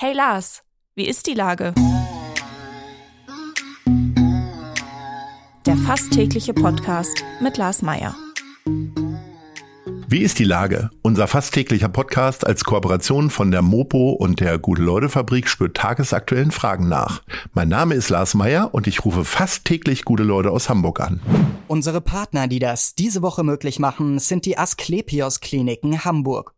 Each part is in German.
Hey Lars, wie ist die Lage? Der fast tägliche Podcast mit Lars Meier. Wie ist die Lage? Unser fast täglicher Podcast als Kooperation von der Mopo und der Gute-Leute-Fabrik spürt tagesaktuellen Fragen nach. Mein Name ist Lars Meier und ich rufe fast täglich gute Leute aus Hamburg an. Unsere Partner, die das diese Woche möglich machen, sind die Asklepios Kliniken Hamburg.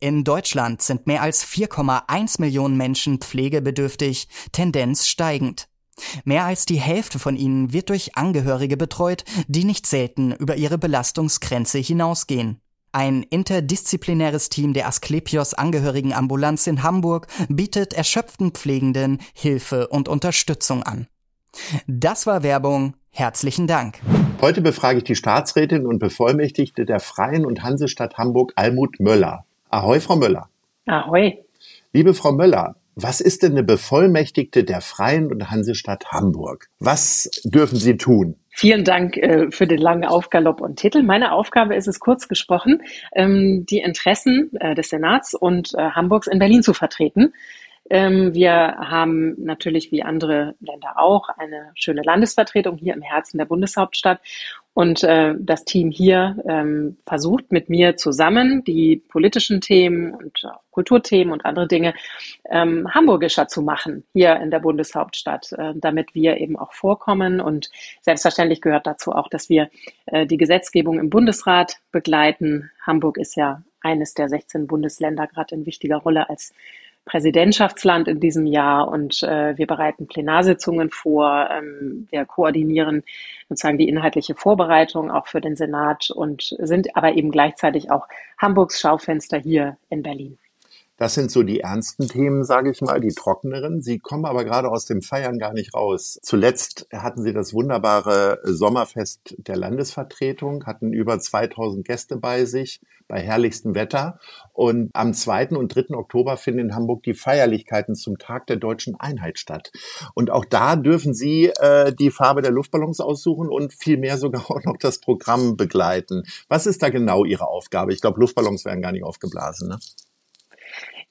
In Deutschland sind mehr als 4,1 Millionen Menschen pflegebedürftig, Tendenz steigend. Mehr als die Hälfte von ihnen wird durch Angehörige betreut, die nicht selten über ihre Belastungsgrenze hinausgehen. Ein interdisziplinäres Team der Asklepios Angehörigenambulanz in Hamburg bietet erschöpften Pflegenden Hilfe und Unterstützung an. Das war Werbung. Herzlichen Dank. Heute befrage ich die Staatsrätin und Bevollmächtigte der Freien und Hansestadt Hamburg, Almut Möller. Ahoi, Frau Möller. Ahoi. Liebe Frau Möller, was ist denn eine Bevollmächtigte der Freien und Hansestadt Hamburg? Was dürfen Sie tun? Vielen Dank äh, für den langen Aufgalopp und Titel. Meine Aufgabe ist es, kurz gesprochen, ähm, die Interessen äh, des Senats und äh, Hamburgs in Berlin zu vertreten. Ähm, wir haben natürlich wie andere Länder auch eine schöne Landesvertretung hier im Herzen der Bundeshauptstadt. Und äh, das Team hier ähm, versucht mit mir zusammen die politischen Themen und Kulturthemen und andere Dinge ähm, hamburgischer zu machen hier in der Bundeshauptstadt, äh, damit wir eben auch vorkommen. Und selbstverständlich gehört dazu auch, dass wir äh, die Gesetzgebung im Bundesrat begleiten. Hamburg ist ja eines der 16 Bundesländer gerade in wichtiger Rolle als Präsidentschaftsland in diesem Jahr und äh, wir bereiten Plenarsitzungen vor. Ähm, wir koordinieren sozusagen die inhaltliche Vorbereitung auch für den Senat und sind aber eben gleichzeitig auch Hamburgs Schaufenster hier in Berlin. Das sind so die ernsten Themen, sage ich mal, die trockeneren. Sie kommen aber gerade aus dem Feiern gar nicht raus. Zuletzt hatten Sie das wunderbare Sommerfest der Landesvertretung, hatten über 2000 Gäste bei sich bei herrlichstem Wetter. Und am 2. und 3. Oktober finden in Hamburg die Feierlichkeiten zum Tag der deutschen Einheit statt. Und auch da dürfen Sie äh, die Farbe der Luftballons aussuchen und vielmehr sogar auch noch das Programm begleiten. Was ist da genau Ihre Aufgabe? Ich glaube, Luftballons werden gar nicht aufgeblasen. Ne?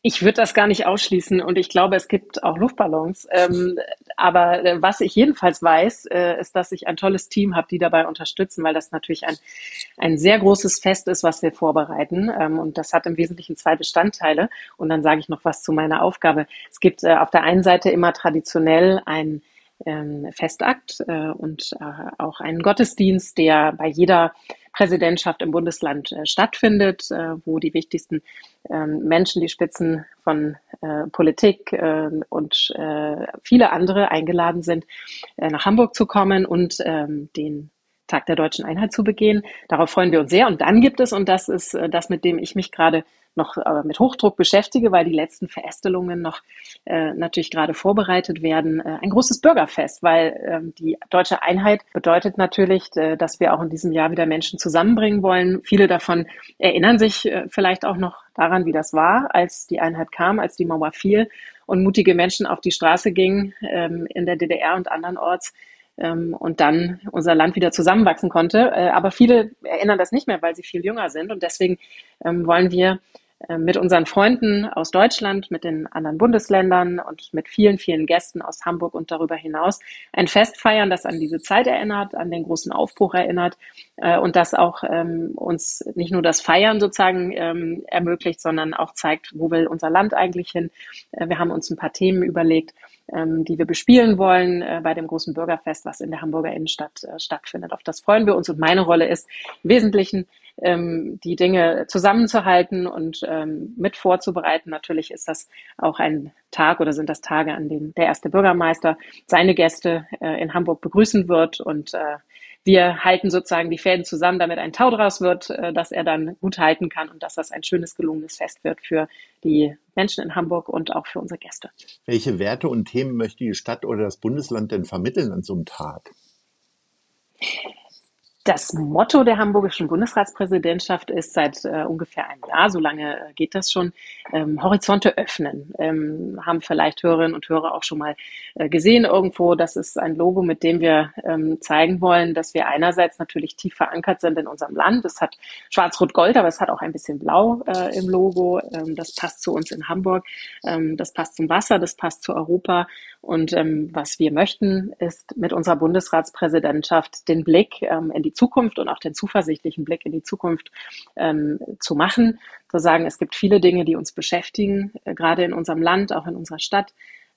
Ich würde das gar nicht ausschließen und ich glaube, es gibt auch Luftballons. Ähm, aber äh, was ich jedenfalls weiß, äh, ist, dass ich ein tolles Team habe, die dabei unterstützen, weil das natürlich ein, ein sehr großes Fest ist, was wir vorbereiten. Ähm, und das hat im Wesentlichen zwei Bestandteile. Und dann sage ich noch was zu meiner Aufgabe. Es gibt äh, auf der einen Seite immer traditionell ein ähm, Festakt äh, und äh, auch einen Gottesdienst, der bei jeder Präsidentschaft im Bundesland äh, stattfindet, äh, wo die wichtigsten ähm, Menschen, die Spitzen von äh, Politik äh, und äh, viele andere eingeladen sind, nach Hamburg zu kommen und ähm, den Tag der deutschen Einheit zu begehen. Darauf freuen wir uns sehr. Und dann gibt es, und das ist äh, das, mit dem ich mich gerade noch äh, mit Hochdruck beschäftige, weil die letzten Verästelungen noch äh, natürlich gerade vorbereitet werden. Äh, ein großes Bürgerfest, weil ähm, die deutsche Einheit bedeutet natürlich, äh, dass wir auch in diesem Jahr wieder Menschen zusammenbringen wollen. Viele davon erinnern sich äh, vielleicht auch noch daran, wie das war, als die Einheit kam, als die Mauer fiel und mutige Menschen auf die Straße gingen ähm, in der DDR und andernorts ähm, und dann unser Land wieder zusammenwachsen konnte. Äh, aber viele erinnern das nicht mehr, weil sie viel jünger sind. Und deswegen ähm, wollen wir äh, mit unseren Freunden aus Deutschland, mit den anderen Bundesländern und mit vielen, vielen Gästen aus Hamburg und darüber hinaus ein Fest feiern, das an diese Zeit erinnert, an den großen Aufbruch erinnert äh, und das auch ähm, uns nicht nur das Feiern sozusagen ähm, ermöglicht, sondern auch zeigt, wo will unser Land eigentlich hin. Äh, wir haben uns ein paar Themen überlegt, ähm, die wir bespielen wollen äh, bei dem großen Bürgerfest, was in der Hamburger Innenstadt äh, stattfindet. Auf das freuen wir uns und meine Rolle ist im Wesentlichen, ähm, die Dinge zusammenzuhalten und ähm, mit vorzubereiten. Natürlich ist das auch ein Tag oder sind das Tage, an denen der erste Bürgermeister seine Gäste äh, in Hamburg begrüßen wird und äh, wir halten sozusagen die Fäden zusammen, damit ein Tau draus wird, äh, dass er dann gut halten kann und dass das ein schönes, gelungenes Fest wird für die Menschen in Hamburg und auch für unsere Gäste. Welche Werte und Themen möchte die Stadt oder das Bundesland denn vermitteln an so einem Tag? Das Motto der hamburgischen Bundesratspräsidentschaft ist seit äh, ungefähr einem Jahr, so lange äh, geht das schon, ähm, Horizonte öffnen. Ähm, haben vielleicht Hörerinnen und Hörer auch schon mal äh, gesehen irgendwo. Das ist ein Logo, mit dem wir ähm, zeigen wollen, dass wir einerseits natürlich tief verankert sind in unserem Land. Es hat schwarz-rot-gold, aber es hat auch ein bisschen blau äh, im Logo. Ähm, das passt zu uns in Hamburg. Ähm, das passt zum Wasser, das passt zu Europa. Und ähm, was wir möchten, ist mit unserer Bundesratspräsidentschaft den Blick in die Zukunft und auch den zuversichtlichen Blick in die Zukunft ähm, zu machen. Zu sagen, es gibt viele Dinge, die uns beschäftigen, äh, gerade in unserem Land, auch in unserer Stadt.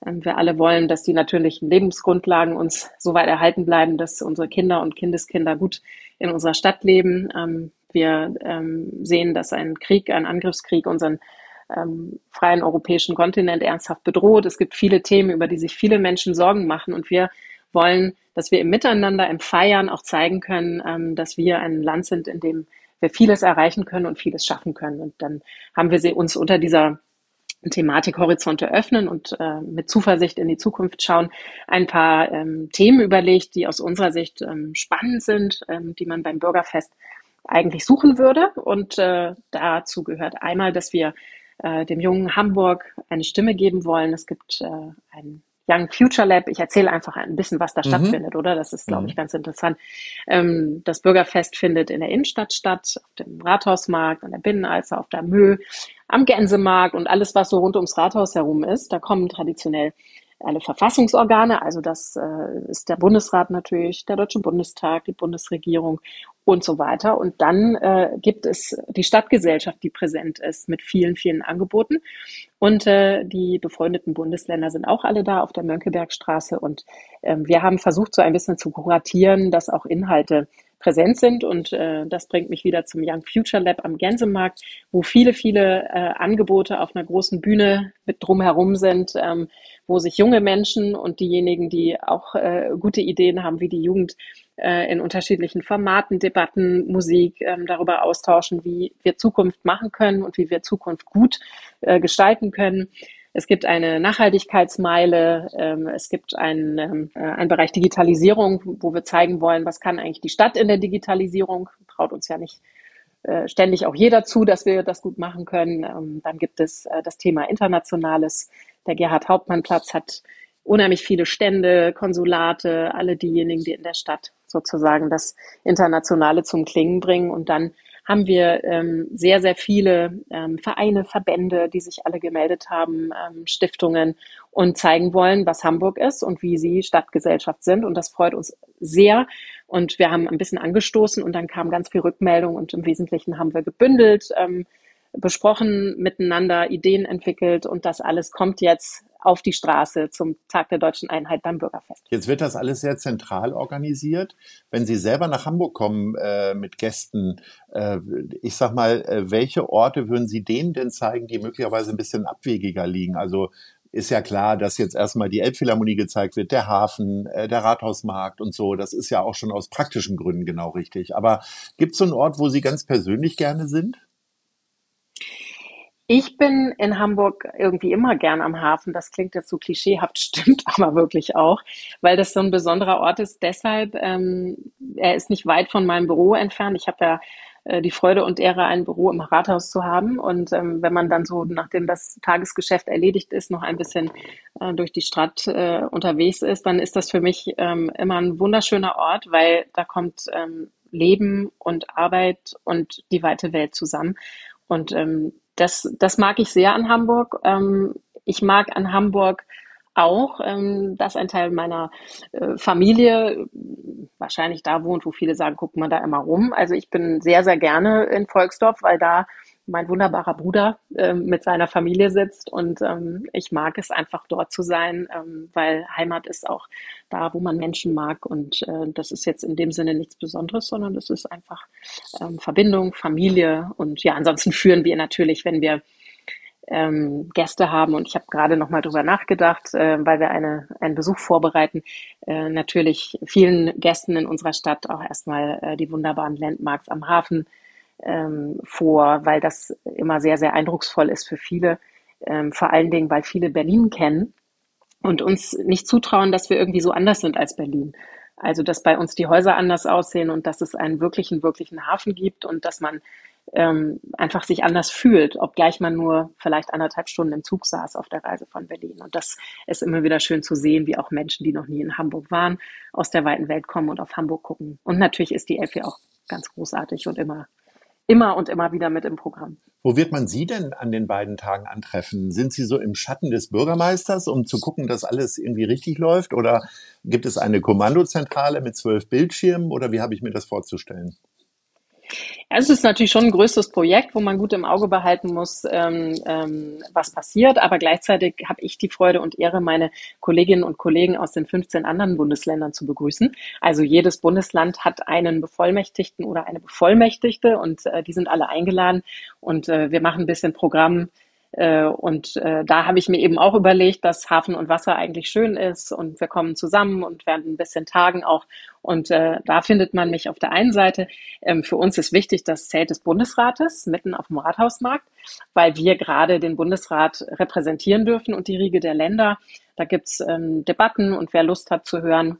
Ähm, wir alle wollen, dass die natürlichen Lebensgrundlagen uns so weit erhalten bleiben, dass unsere Kinder und Kindeskinder gut in unserer Stadt leben. Ähm, wir ähm, sehen, dass ein Krieg, ein Angriffskrieg unseren ähm, freien europäischen Kontinent ernsthaft bedroht. Es gibt viele Themen, über die sich viele Menschen Sorgen machen und wir wollen, dass wir im Miteinander, im Feiern auch zeigen können, ähm, dass wir ein Land sind, in dem wir vieles erreichen können und vieles schaffen können. Und dann haben wir uns unter dieser Thematik Horizonte öffnen und äh, mit Zuversicht in die Zukunft schauen, ein paar ähm, Themen überlegt, die aus unserer Sicht ähm, spannend sind, ähm, die man beim Bürgerfest eigentlich suchen würde. Und äh, dazu gehört einmal, dass wir äh, dem jungen Hamburg eine Stimme geben wollen. Es gibt äh, ein Young Future Lab. Ich erzähle einfach ein bisschen, was da mhm. stattfindet, oder? Das ist, glaube ich, mhm. ganz interessant. Ähm, das Bürgerfest findet in der Innenstadt statt, auf dem Rathausmarkt, an der Binnenalster, auf der Mö, am Gänsemarkt und alles, was so rund ums Rathaus herum ist. Da kommen traditionell alle Verfassungsorgane, also das äh, ist der Bundesrat natürlich, der Deutsche Bundestag, die Bundesregierung und so weiter. Und dann äh, gibt es die Stadtgesellschaft, die präsent ist mit vielen, vielen Angeboten. Und äh, die befreundeten Bundesländer sind auch alle da auf der Mönckebergstraße. Und ähm, wir haben versucht, so ein bisschen zu kuratieren, dass auch Inhalte präsent sind. Und äh, das bringt mich wieder zum Young Future Lab am Gänsemarkt, wo viele, viele äh, Angebote auf einer großen Bühne mit drumherum sind, ähm, wo sich junge Menschen und diejenigen, die auch äh, gute Ideen haben, wie die Jugend äh, in unterschiedlichen Formaten, Debatten, Musik ähm, darüber austauschen, wie wir Zukunft machen können und wie wir Zukunft gut äh, gestalten können. Es gibt eine Nachhaltigkeitsmeile, ähm, es gibt einen, ähm, äh, einen Bereich Digitalisierung, wo wir zeigen wollen, was kann eigentlich die Stadt in der Digitalisierung. Traut uns ja nicht äh, ständig auch jeder zu, dass wir das gut machen können. Ähm, dann gibt es äh, das Thema Internationales. Der Gerhard Hauptmann Platz hat unheimlich viele Stände, Konsulate, alle diejenigen, die in der Stadt sozusagen das Internationale zum Klingen bringen. Und dann haben wir ähm, sehr, sehr viele ähm, Vereine, Verbände, die sich alle gemeldet haben, ähm, Stiftungen und zeigen wollen, was Hamburg ist und wie sie Stadtgesellschaft sind. Und das freut uns sehr. Und wir haben ein bisschen angestoßen und dann kam ganz viel Rückmeldung und im Wesentlichen haben wir gebündelt, ähm, besprochen, miteinander Ideen entwickelt und das alles kommt jetzt auf die Straße zum Tag der deutschen Einheit beim Bürgerfest. Jetzt wird das alles sehr zentral organisiert. Wenn Sie selber nach Hamburg kommen äh, mit Gästen, äh, ich sag mal, äh, welche Orte würden Sie denen denn zeigen, die möglicherweise ein bisschen abwegiger liegen? Also ist ja klar, dass jetzt erstmal die Elbphilharmonie gezeigt wird, der Hafen, äh, der Rathausmarkt und so. Das ist ja auch schon aus praktischen Gründen genau richtig. Aber gibt es so einen Ort, wo Sie ganz persönlich gerne sind? Ich bin in Hamburg irgendwie immer gern am Hafen. Das klingt jetzt so klischeehaft, stimmt aber wirklich auch, weil das so ein besonderer Ort ist. Deshalb, ähm, er ist nicht weit von meinem Büro entfernt. Ich habe ja äh, die Freude und Ehre, ein Büro im Rathaus zu haben. Und ähm, wenn man dann so, nachdem das Tagesgeschäft erledigt ist, noch ein bisschen äh, durch die Stadt äh, unterwegs ist, dann ist das für mich ähm, immer ein wunderschöner Ort, weil da kommt ähm, Leben und Arbeit und die weite Welt zusammen. Und ähm, das, das mag ich sehr an Hamburg. Ähm, ich mag an Hamburg auch, ähm, dass ein Teil meiner äh, Familie wahrscheinlich da wohnt, wo viele sagen, guck mal da immer rum. Also ich bin sehr, sehr gerne in Volksdorf, weil da mein wunderbarer Bruder äh, mit seiner Familie sitzt und ähm, ich mag es einfach dort zu sein, ähm, weil Heimat ist auch da, wo man Menschen mag und äh, das ist jetzt in dem Sinne nichts Besonderes, sondern das ist einfach ähm, Verbindung, Familie und ja, ansonsten führen wir natürlich, wenn wir ähm, Gäste haben und ich habe gerade noch mal drüber nachgedacht, äh, weil wir eine, einen Besuch vorbereiten, äh, natürlich vielen Gästen in unserer Stadt auch erstmal äh, die wunderbaren Landmarks am Hafen ähm, vor, weil das immer sehr, sehr eindrucksvoll ist für viele. Ähm, vor allen Dingen, weil viele Berlin kennen und uns nicht zutrauen, dass wir irgendwie so anders sind als Berlin. Also, dass bei uns die Häuser anders aussehen und dass es einen wirklichen, wirklichen Hafen gibt und dass man ähm, einfach sich anders fühlt, obgleich man nur vielleicht anderthalb Stunden im Zug saß auf der Reise von Berlin. Und das ist immer wieder schön zu sehen, wie auch Menschen, die noch nie in Hamburg waren, aus der weiten Welt kommen und auf Hamburg gucken. Und natürlich ist die Elfi auch ganz großartig und immer immer und immer wieder mit im Programm. Wo wird man Sie denn an den beiden Tagen antreffen? Sind Sie so im Schatten des Bürgermeisters, um zu gucken, dass alles irgendwie richtig läuft? Oder gibt es eine Kommandozentrale mit zwölf Bildschirmen? Oder wie habe ich mir das vorzustellen? Es ist natürlich schon ein größtes Projekt, wo man gut im Auge behalten muss, ähm, ähm, was passiert. Aber gleichzeitig habe ich die Freude und Ehre, meine Kolleginnen und Kollegen aus den 15 anderen Bundesländern zu begrüßen. Also jedes Bundesland hat einen Bevollmächtigten oder eine Bevollmächtigte und äh, die sind alle eingeladen. Und äh, wir machen ein bisschen Programm und äh, da habe ich mir eben auch überlegt, dass Hafen und Wasser eigentlich schön ist und wir kommen zusammen und werden ein bisschen tagen auch. Und äh, da findet man mich auf der einen Seite. Ähm, für uns ist wichtig das Zelt des Bundesrates mitten auf dem Rathausmarkt, weil wir gerade den Bundesrat repräsentieren dürfen und die Riege der Länder. Da gibt's ähm, Debatten und wer Lust hat zu hören,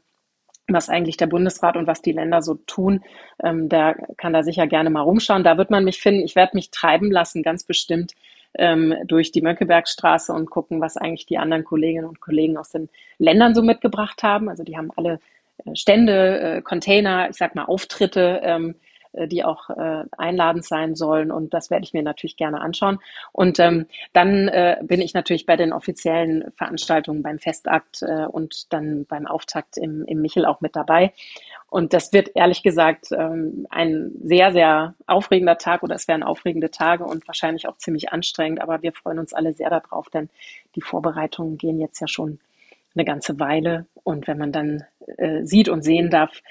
was eigentlich der Bundesrat und was die Länder so tun, ähm, der kann da sicher gerne mal rumschauen. Da wird man mich finden. Ich werde mich treiben lassen, ganz bestimmt ähm, durch die Mönckebergstraße und gucken, was eigentlich die anderen Kolleginnen und Kollegen aus den Ländern so mitgebracht haben. Also die haben alle äh, Stände, äh, Container, ich sag mal Auftritte, ähm, äh, die auch äh, einladend sein sollen. Und das werde ich mir natürlich gerne anschauen. Und ähm, dann äh, bin ich natürlich bei den offiziellen Veranstaltungen beim Festakt äh, und dann beim Auftakt im, im Michel auch mit dabei. Und das wird ehrlich gesagt ähm, ein sehr, sehr aufregender Tag oder es werden aufregende Tage und wahrscheinlich auch ziemlich anstrengend. Aber wir freuen uns alle sehr darauf, denn die Vorbereitungen gehen jetzt ja schon eine ganze Weile. Und wenn man dann äh, sieht und sehen darf,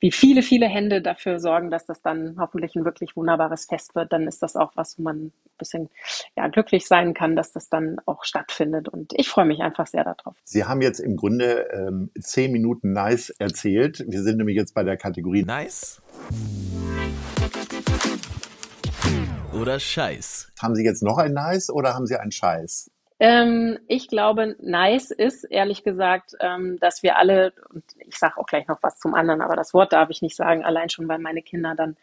wie viele, viele Hände dafür sorgen, dass das dann hoffentlich ein wirklich wunderbares Fest wird, dann ist das auch was, wo man ein bisschen ja, glücklich sein kann, dass das dann auch stattfindet. Und ich freue mich einfach sehr darauf. Sie haben jetzt im Grunde ähm, zehn Minuten Nice erzählt. Wir sind nämlich jetzt bei der Kategorie Nice oder Scheiß. Haben Sie jetzt noch ein Nice oder haben Sie einen Scheiß? Ähm, ich glaube, nice ist ehrlich gesagt, ähm, dass wir alle, und ich sage auch gleich noch was zum anderen, aber das Wort darf ich nicht sagen, allein schon, weil meine Kinder dann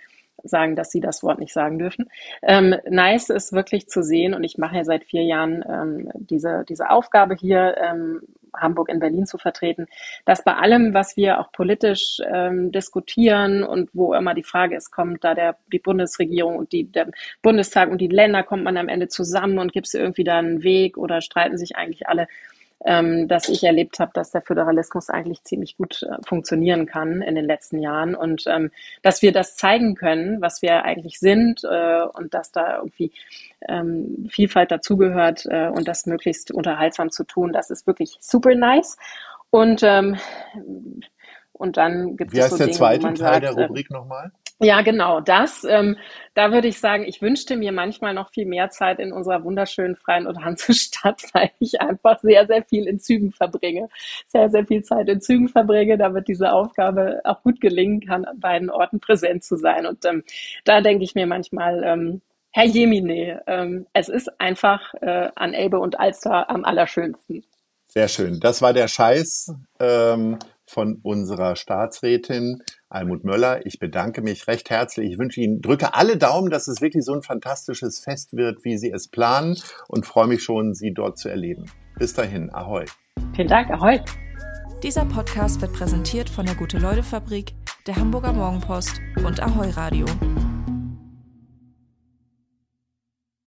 sagen, dass sie das Wort nicht sagen dürfen. Ähm, nice ist wirklich zu sehen und ich mache ja seit vier Jahren ähm, diese, diese Aufgabe hier, ähm, Hamburg in Berlin zu vertreten, dass bei allem, was wir auch politisch ähm, diskutieren und wo immer die Frage ist, kommt da der, die Bundesregierung und die, der Bundestag und die Länder, kommt man am Ende zusammen und gibt es irgendwie da einen Weg oder streiten sich eigentlich alle ähm, dass ich erlebt habe, dass der Föderalismus eigentlich ziemlich gut äh, funktionieren kann in den letzten Jahren und ähm, dass wir das zeigen können, was wir eigentlich sind äh, und dass da irgendwie ähm, Vielfalt dazugehört äh, und das möglichst unterhaltsam zu tun, das ist wirklich super nice. Und ähm, und dann gibt Wie es heißt so der Dinge, zweite Teil sagt, der ähm, Rubrik nochmal? ja, genau, das. Ähm, da würde ich sagen, ich wünschte mir manchmal noch viel mehr Zeit in unserer wunderschönen freien und Hansestadt, weil ich einfach sehr, sehr viel in Zügen verbringe. Sehr, sehr viel Zeit in Zügen verbringe, damit diese Aufgabe auch gut gelingen kann, an beiden Orten präsent zu sein. Und ähm, da denke ich mir manchmal, ähm, Herr Jemine, ähm, es ist einfach äh, an Elbe und Alster am allerschönsten. Sehr schön. Das war der Scheiß ähm, von unserer Staatsrätin Almut Möller. Ich bedanke mich recht herzlich. Ich wünsche Ihnen, drücke alle Daumen, dass es wirklich so ein fantastisches Fest wird, wie Sie es planen und freue mich schon, Sie dort zu erleben. Bis dahin, ahoi. Vielen Dank, ahoi. Dieser Podcast wird präsentiert von der Gute-Leute-Fabrik, der Hamburger Morgenpost und Ahoi Radio.